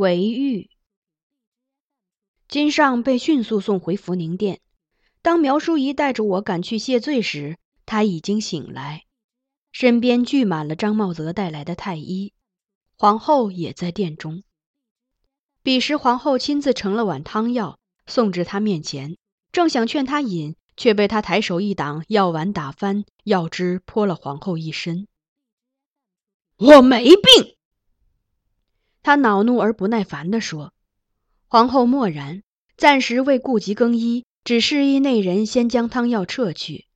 韦玉，金尚被迅速送回福宁殿。当苗淑仪带着我赶去谢罪时，他已经醒来，身边聚满了张茂泽带来的太医，皇后也在殿中。彼时，皇后亲自盛了碗汤药送至他面前，正想劝他饮，却被他抬手一挡，药碗打翻，药汁泼了皇后一身。我没病。他恼怒而不耐烦地说：“皇后默然，暂时未顾及更衣，只示意内人先将汤药撤去。”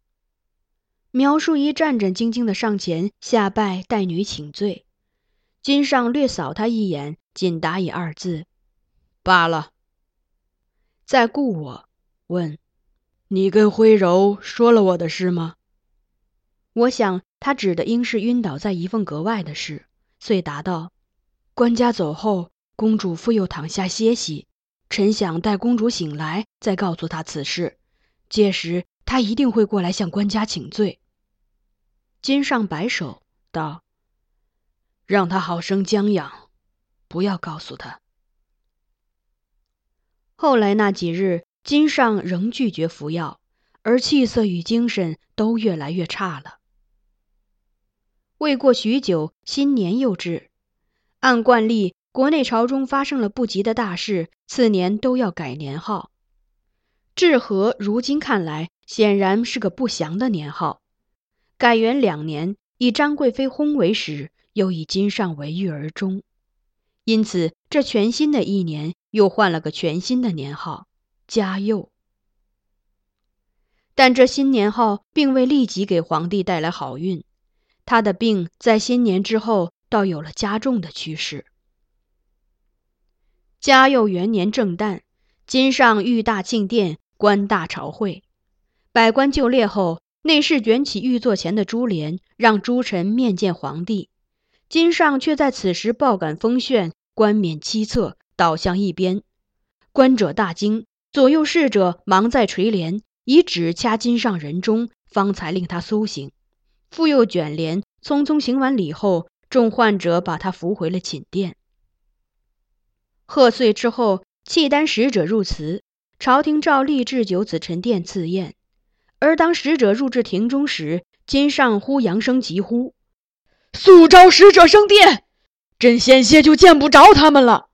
苗淑仪战战兢兢地上前下拜，待女请罪。金上略扫他一眼，仅答以二字：“罢了。”再顾我，问：“你跟徽柔说了我的事吗？”我想他指的应是晕倒在怡凤阁外的事，遂答道。官家走后，公主复又躺下歇息。臣想待公主醒来，再告诉她此事。届时，她一定会过来向官家请罪。金上摆手道：“让她好生将养，不要告诉她。”后来那几日，金上仍拒绝服药，而气色与精神都越来越差了。未过许久，新年又至。按惯例，国内朝中发生了不吉的大事，次年都要改年号。至和如今看来，显然是个不祥的年号。改元两年，以张贵妃薨为始，又以金上为玉而终。因此，这全新的一年又换了个全新的年号——嘉佑。但这新年号并未立即给皇帝带来好运，他的病在新年之后。倒有了加重的趋势。嘉佑元年正旦，金上御大庆殿，观大朝会，百官就列后，内侍卷起御座前的珠帘，让诸臣面见皇帝。金上却在此时爆感风眩，冠冕七侧，倒向一边。观者大惊，左右侍者忙在垂帘，以指掐金上人中，方才令他苏醒。复又卷帘，匆匆行完礼后。众患者把他扶回了寝殿。贺岁之后，契丹使者入祠，朝廷照例置酒紫宸殿赐宴。而当使者入至庭中时，金上忽扬声疾呼：“速召使者升殿！朕险些就见不着他们了。”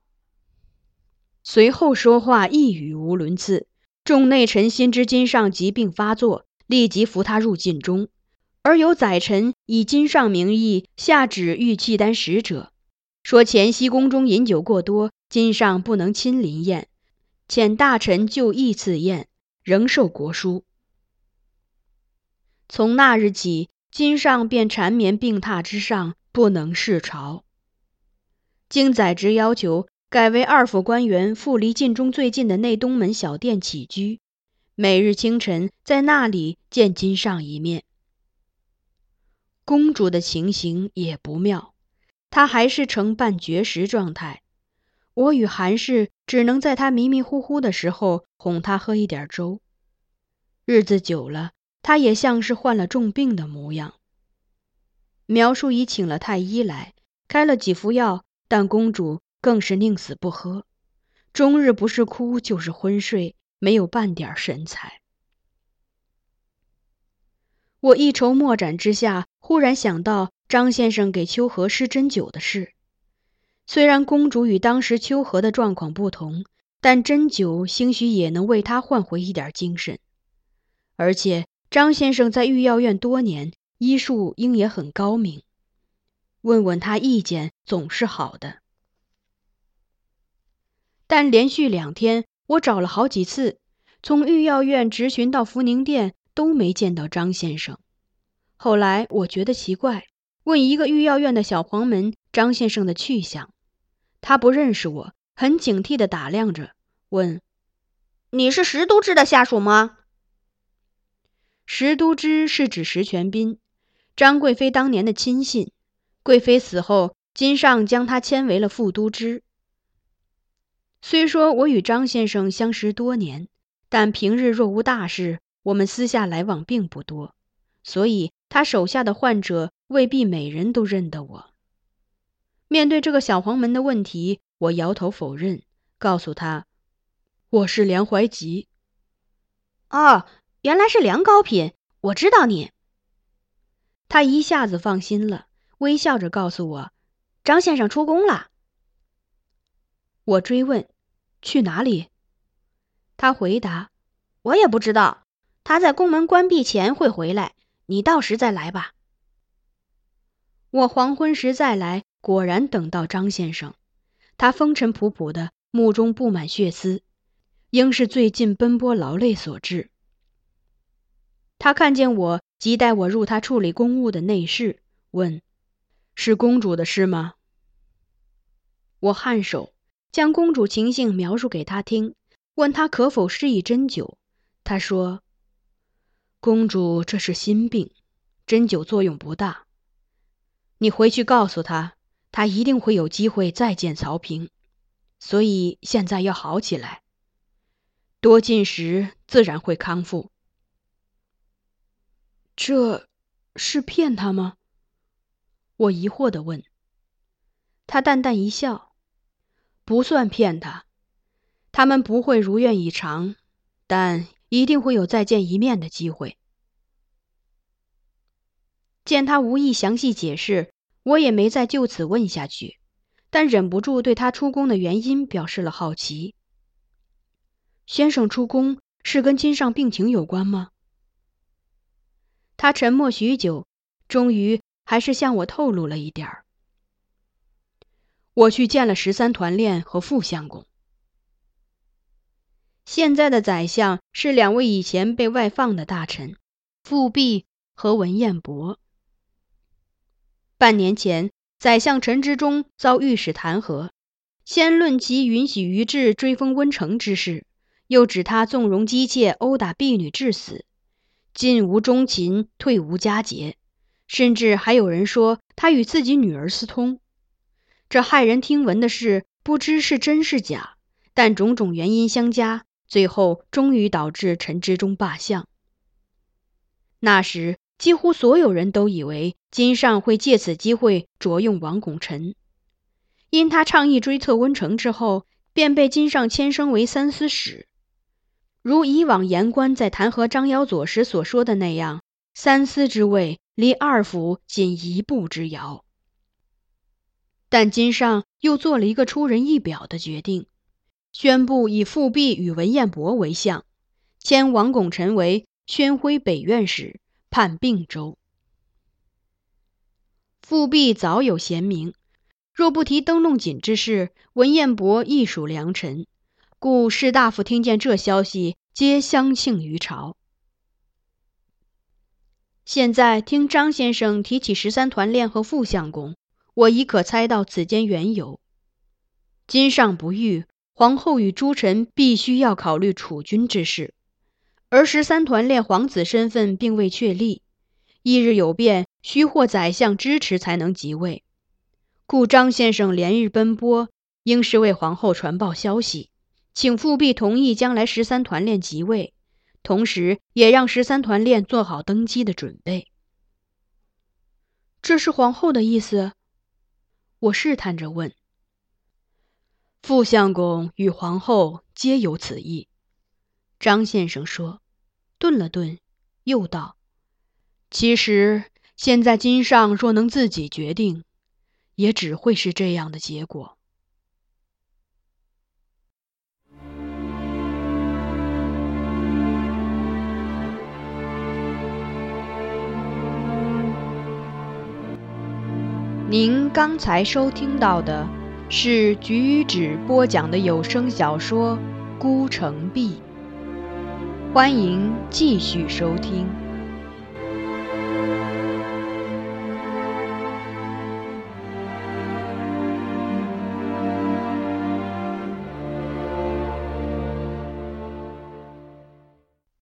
随后说话一语无伦次。众内臣心知金上疾病发作，立即扶他入禁中。而有宰臣以金上名义下旨谕契丹使者，说前夕宫中饮酒过多，金上不能亲临宴，遣大臣就义赐宴，仍受国书。从那日起，金上便缠绵病榻之上，不能视朝。经宰执要求，改为二府官员赴离晋中最近的内东门小店起居，每日清晨在那里见金上一面。公主的情形也不妙，她还是呈半绝食状态。我与韩氏只能在她迷迷糊糊的时候哄她喝一点粥。日子久了，她也像是患了重病的模样。苗叔已请了太医来，开了几副药，但公主更是宁死不喝，终日不是哭就是昏睡，没有半点神采。我一筹莫展之下，忽然想到张先生给秋荷施针灸的事。虽然公主与当时秋荷的状况不同，但针灸兴许也能为她换回一点精神。而且张先生在御药院多年，医术应也很高明。问问他意见总是好的。但连续两天，我找了好几次，从御药院直询到福宁殿。都没见到张先生。后来我觉得奇怪，问一个御药院的小黄门张先生的去向，他不认识我，很警惕地打量着，问：“你是石都知的下属吗？”石都知是指石全斌，张贵妃当年的亲信。贵妃死后，金上将他迁为了副都知。虽说我与张先生相识多年，但平日若无大事。我们私下来往并不多，所以他手下的患者未必每人都认得我。面对这个小黄门的问题，我摇头否认，告诉他：“我是梁怀吉。”哦，原来是梁高品，我知道你。他一下子放心了，微笑着告诉我：“张先生出宫了。”我追问：“去哪里？”他回答：“我也不知道。”他在宫门关闭前会回来，你到时再来吧。我黄昏时再来，果然等到张先生。他风尘仆仆的，目中布满血丝，应是最近奔波劳累所致。他看见我，即带我入他处理公务的内室，问：“是公主的事吗？”我颔首，将公主情形描述给他听，问他可否施以针灸。他说。公主，这是心病，针灸作用不大。你回去告诉她，她一定会有机会再见曹平，所以现在要好起来。多进食，自然会康复。这是骗他吗？我疑惑的问。他淡淡一笑，不算骗他，他们不会如愿以偿，但。一定会有再见一面的机会。见他无意详细解释，我也没再就此问下去，但忍不住对他出宫的原因表示了好奇。先生出宫是跟金上病情有关吗？他沉默许久，终于还是向我透露了一点儿。我去见了十三团练和副相公。现在的宰相是两位以前被外放的大臣，富弼和文彦博。半年前，宰相陈之忠遭御史弹劾，先论其允许于志追封温成之事，又指他纵容姬妾殴打婢女致死，进无忠勤，退无佳节，甚至还有人说他与自己女儿私通。这骇人听闻的事，不知是真是假，但种种原因相加。最后，终于导致陈之忠罢相。那时，几乎所有人都以为金上会借此机会着用王拱辰，因他倡议追测温成之后，便被金上迁升为三司使。如以往言官在弹劾张尧佐时所说的那样，三司之位离二府仅一步之遥。但金上又做了一个出人意表的决定。宣布以富弼与文彦博为相，迁王拱辰为宣徽北院使，判并州。富弼早有贤名，若不提灯笼锦之事，文彦博亦属良臣，故士大夫听见这消息，皆相庆于朝。现在听张先生提起十三团练和副相公，我已可猜到此间缘由。今上不遇，皇后与诸臣必须要考虑储君之事，而十三团练皇子身份并未确立，一日有变，需获宰相支持才能即位。故张先生连日奔波，应是为皇后传报消息，请复辟同意将来十三团练即位，同时也让十三团练做好登基的准备。这是皇后的意思？我试探着问。副相公与皇后皆有此意，张先生说，顿了顿，又道：“其实现在金上若能自己决定。”也只会是这样的结果。您刚才收听到的是举止播讲的有声小说《孤城闭》，欢迎继续收听。